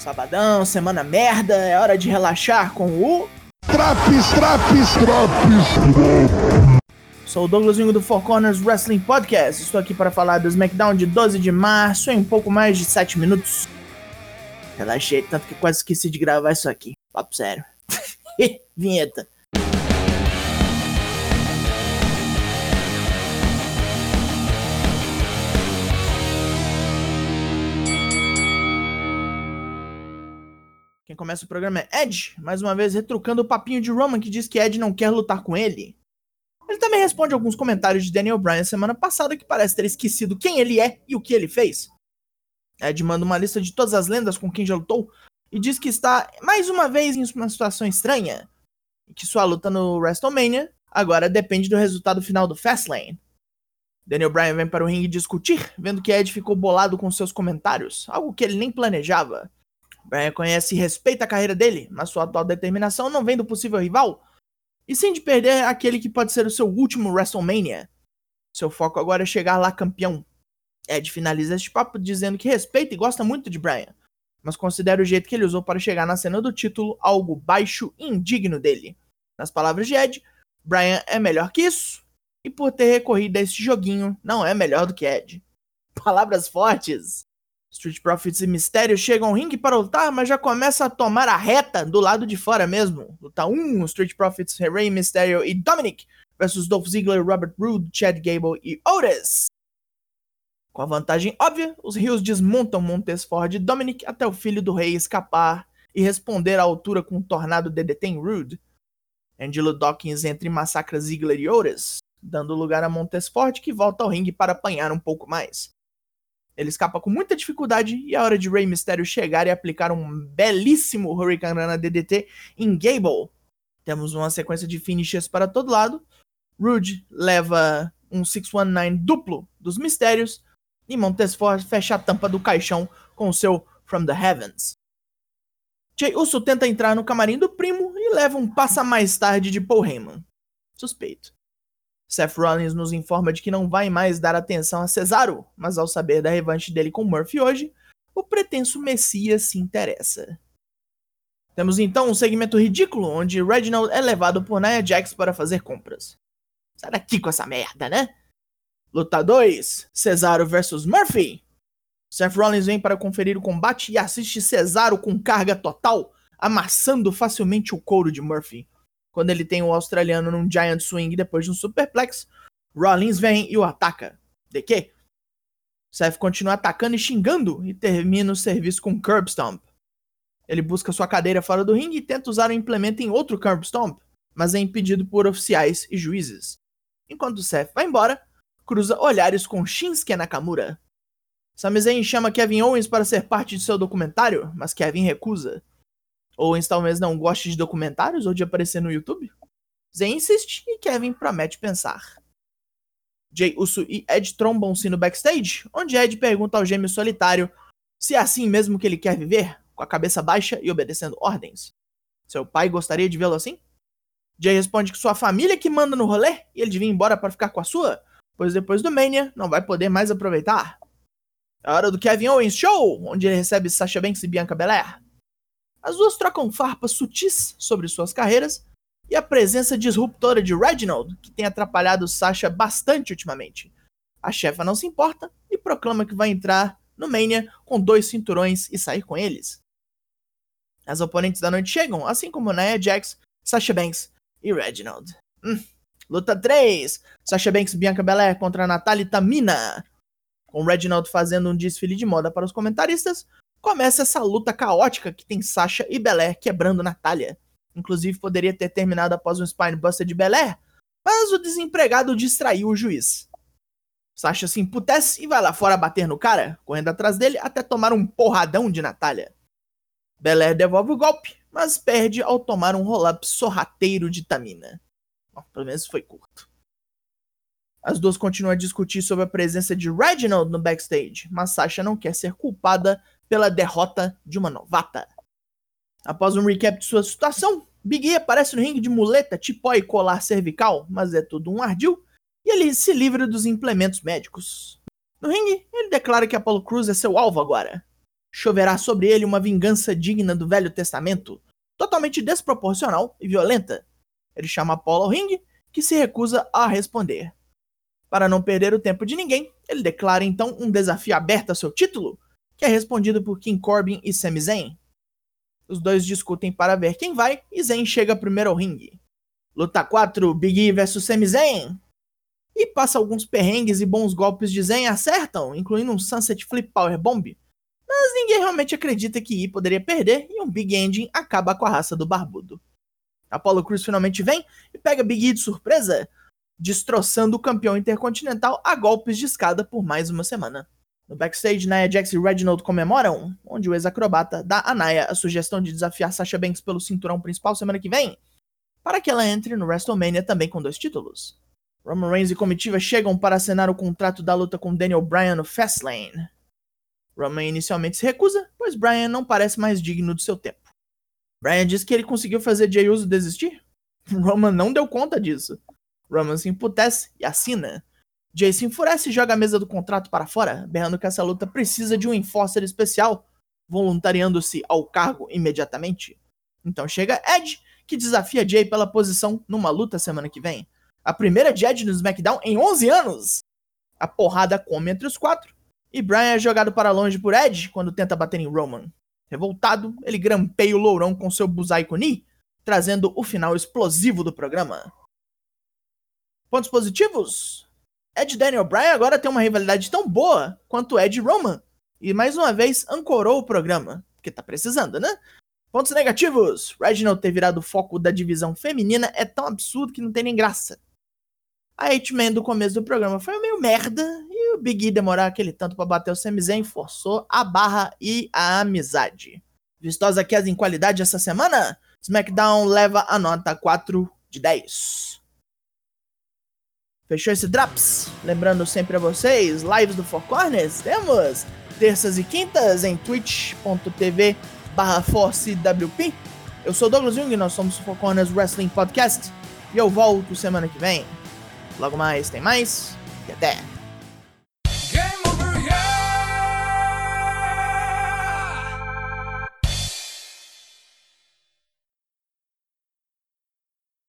Sabadão, semana merda, é hora de relaxar com o. Traps, traps, traps, Sou o Douglas Vingo do Four Corners Wrestling Podcast. Estou aqui para falar do SmackDown de 12 de março em um pouco mais de 7 minutos. Relaxei tanto que quase esqueci de gravar isso aqui. Papo sério. Vinheta. Quem começa o programa é Ed, mais uma vez retrucando o papinho de Roman que diz que Ed não quer lutar com ele. Ele também responde alguns comentários de Daniel Bryan semana passada que parece ter esquecido quem ele é e o que ele fez. Ed manda uma lista de todas as lendas com quem já lutou e diz que está mais uma vez em uma situação estranha e que sua luta no WrestleMania agora depende do resultado final do Fastlane. Daniel Bryan vem para o ringue discutir, vendo que Ed ficou bolado com seus comentários, algo que ele nem planejava. Bryan conhece e respeita a carreira dele, mas sua atual determinação não vem do possível rival, e sim de perder aquele que pode ser o seu último WrestleMania. Seu foco agora é chegar lá campeão. Ed finaliza este papo dizendo que respeita e gosta muito de Bryan, mas considera o jeito que ele usou para chegar na cena do título algo baixo e indigno dele. Nas palavras de Ed, Bryan é melhor que isso, e por ter recorrido a este joguinho, não é melhor do que Ed. Palavras fortes. Street Profits e Mistério chegam ao ringue para lutar, mas já começa a tomar a reta do lado de fora mesmo. Luta 1, Street Profits, Rey Mysterio e Dominic versus Dolph Ziggler, Robert Roode, Chad Gable e Otis. Com a vantagem óbvia, os rios desmontam Montesford e Dominic até o filho do rei escapar e responder à altura com um tornado DDT em Rude. Angelo Dawkins entra e massacra Ziggler e Otis, dando lugar a Montesford que volta ao ringue para apanhar um pouco mais. Ele escapa com muita dificuldade e é hora de Rey Mysterio chegar e aplicar um belíssimo Hurricane Rana DDT em Gable. Temos uma sequência de finishes para todo lado. Rude leva um 619 duplo dos Mistérios e Montesfort fecha a tampa do caixão com o seu From the Heavens. Jay Uso tenta entrar no camarim do primo e leva um passa mais tarde de Paul Heyman. Suspeito. Seth Rollins nos informa de que não vai mais dar atenção a Cesaro, mas ao saber da revanche dele com Murphy hoje, o pretenso Messias se interessa. Temos então um segmento ridículo onde Reginald é levado por Nia Jax para fazer compras. Sai daqui com essa merda, né? Luta 2: Cesaro vs Murphy. Seth Rollins vem para conferir o combate e assiste Cesaro com carga total, amassando facilmente o couro de Murphy. Quando ele tem o australiano num Giant Swing depois de um Superplex, Rollins vem e o ataca. De quê? Seth continua atacando e xingando e termina o serviço com Curb Stomp. Ele busca sua cadeira fora do ringue e tenta usar o implemento em outro Curb Stomp, mas é impedido por oficiais e juízes. Enquanto Seth vai embora, cruza olhares com Shinsuke Nakamura. Sami Zayn chama Kevin Owens para ser parte de seu documentário, mas Kevin recusa. Owens talvez não goste de documentários ou de aparecer no YouTube? Zayn insiste e Kevin promete pensar. Jay Uso e Ed trombam-se no backstage, onde Ed pergunta ao gêmeo solitário se é assim mesmo que ele quer viver, com a cabeça baixa e obedecendo ordens. Seu pai gostaria de vê-lo assim? Jay responde que sua família que manda no rolê e ele devia ir embora para ficar com a sua, pois depois do Mania não vai poder mais aproveitar. É hora do Kevin Owens Show, onde ele recebe Sasha Banks e Bianca Belair. As duas trocam farpas sutis sobre suas carreiras e a presença disruptora de Reginald, que tem atrapalhado Sasha bastante ultimamente. A chefa não se importa e proclama que vai entrar no Mania com dois cinturões e sair com eles. As oponentes da noite chegam, assim como Nia Jax, Sasha Banks e Reginald. Hum. Luta 3: Sasha Banks e Bianca Belair contra Natalia Tamina. Com Reginald fazendo um desfile de moda para os comentaristas, começa essa luta caótica que tem Sasha e Belair quebrando Natália. Inclusive poderia ter terminado após um Spinebuster de Belair, mas o desempregado distraiu o juiz. Sasha se emputece e vai lá fora bater no cara, correndo atrás dele até tomar um porradão de Natália. Belair devolve o golpe, mas perde ao tomar um roll-up sorrateiro de Tamina. Bom, pelo menos foi curto. As duas continuam a discutir sobre a presença de Reginald no backstage, mas Sasha não quer ser culpada pela derrota de uma novata. Após um recap de sua situação, Big E aparece no ringue de muleta, tipó e colar cervical, mas é tudo um ardil, e ele se livra dos implementos médicos. No ringue, ele declara que Apollo Cruz é seu alvo agora. choverá sobre ele uma vingança digna do Velho Testamento, totalmente desproporcional e violenta. Ele chama Apollo ao ringue, que se recusa a responder. Para não perder o tempo de ninguém, ele declara então um desafio aberto a seu título, que é respondido por King Corbin e Sami Zayn. Os dois discutem para ver quem vai e Zayn chega primeiro ao ringue. Luta 4, Big E vs Sami Zayn. E passa alguns perrengues e bons golpes de Zayn acertam, incluindo um Sunset Flip Power Bomb. Mas ninguém realmente acredita que E poderia perder e um Big Ending acaba com a raça do barbudo. Apollo Crews finalmente vem e pega Big E de surpresa, destroçando o campeão intercontinental a golpes de escada por mais uma semana. No backstage, Nia Jax e Reginald comemoram, onde o ex-acrobata dá a Nia a sugestão de desafiar Sasha Banks pelo cinturão principal semana que vem, para que ela entre no WrestleMania também com dois títulos. Roman Reigns e comitiva chegam para assinar o contrato da luta com Daniel Bryan no Fastlane. Roman inicialmente se recusa, pois Bryan não parece mais digno do seu tempo. Bryan diz que ele conseguiu fazer Jey Uso desistir. Roman não deu conta disso. Roman se emputece e assina. Se enfurece e joga a mesa do contrato para fora, berrando que essa luta precisa de um enforcer especial, voluntariando-se ao cargo imediatamente. Então chega Edge, que desafia Jay pela posição numa luta semana que vem. A primeira de Edge no SmackDown em 11 anos! A porrada come entre os quatro, e Bryan é jogado para longe por Edge quando tenta bater em Roman. Revoltado, ele grampeia o lourão com seu Buzai Kuni, trazendo o final explosivo do programa. Pontos positivos? Ed Daniel Bryan agora tem uma rivalidade tão boa quanto Ed Roman. E mais uma vez ancorou o programa, porque tá precisando, né? Pontos negativos: Reginald ter virado o foco da divisão feminina é tão absurdo que não tem nem graça. A H-Man do começo do programa foi meio merda e o Big E demorar aquele tanto para bater o Sami Zayn forçou a barra e a amizade. Vistosa queda em qualidade essa semana? SmackDown leva a nota 4 de 10. Fechou esse Drops? Lembrando sempre a vocês, lives do Four Corners, temos terças e quintas em twitch.tv barra ForceWP. Eu sou Douglas Jung, nós somos o Four Corners Wrestling Podcast e eu volto semana que vem. Logo mais tem mais e até!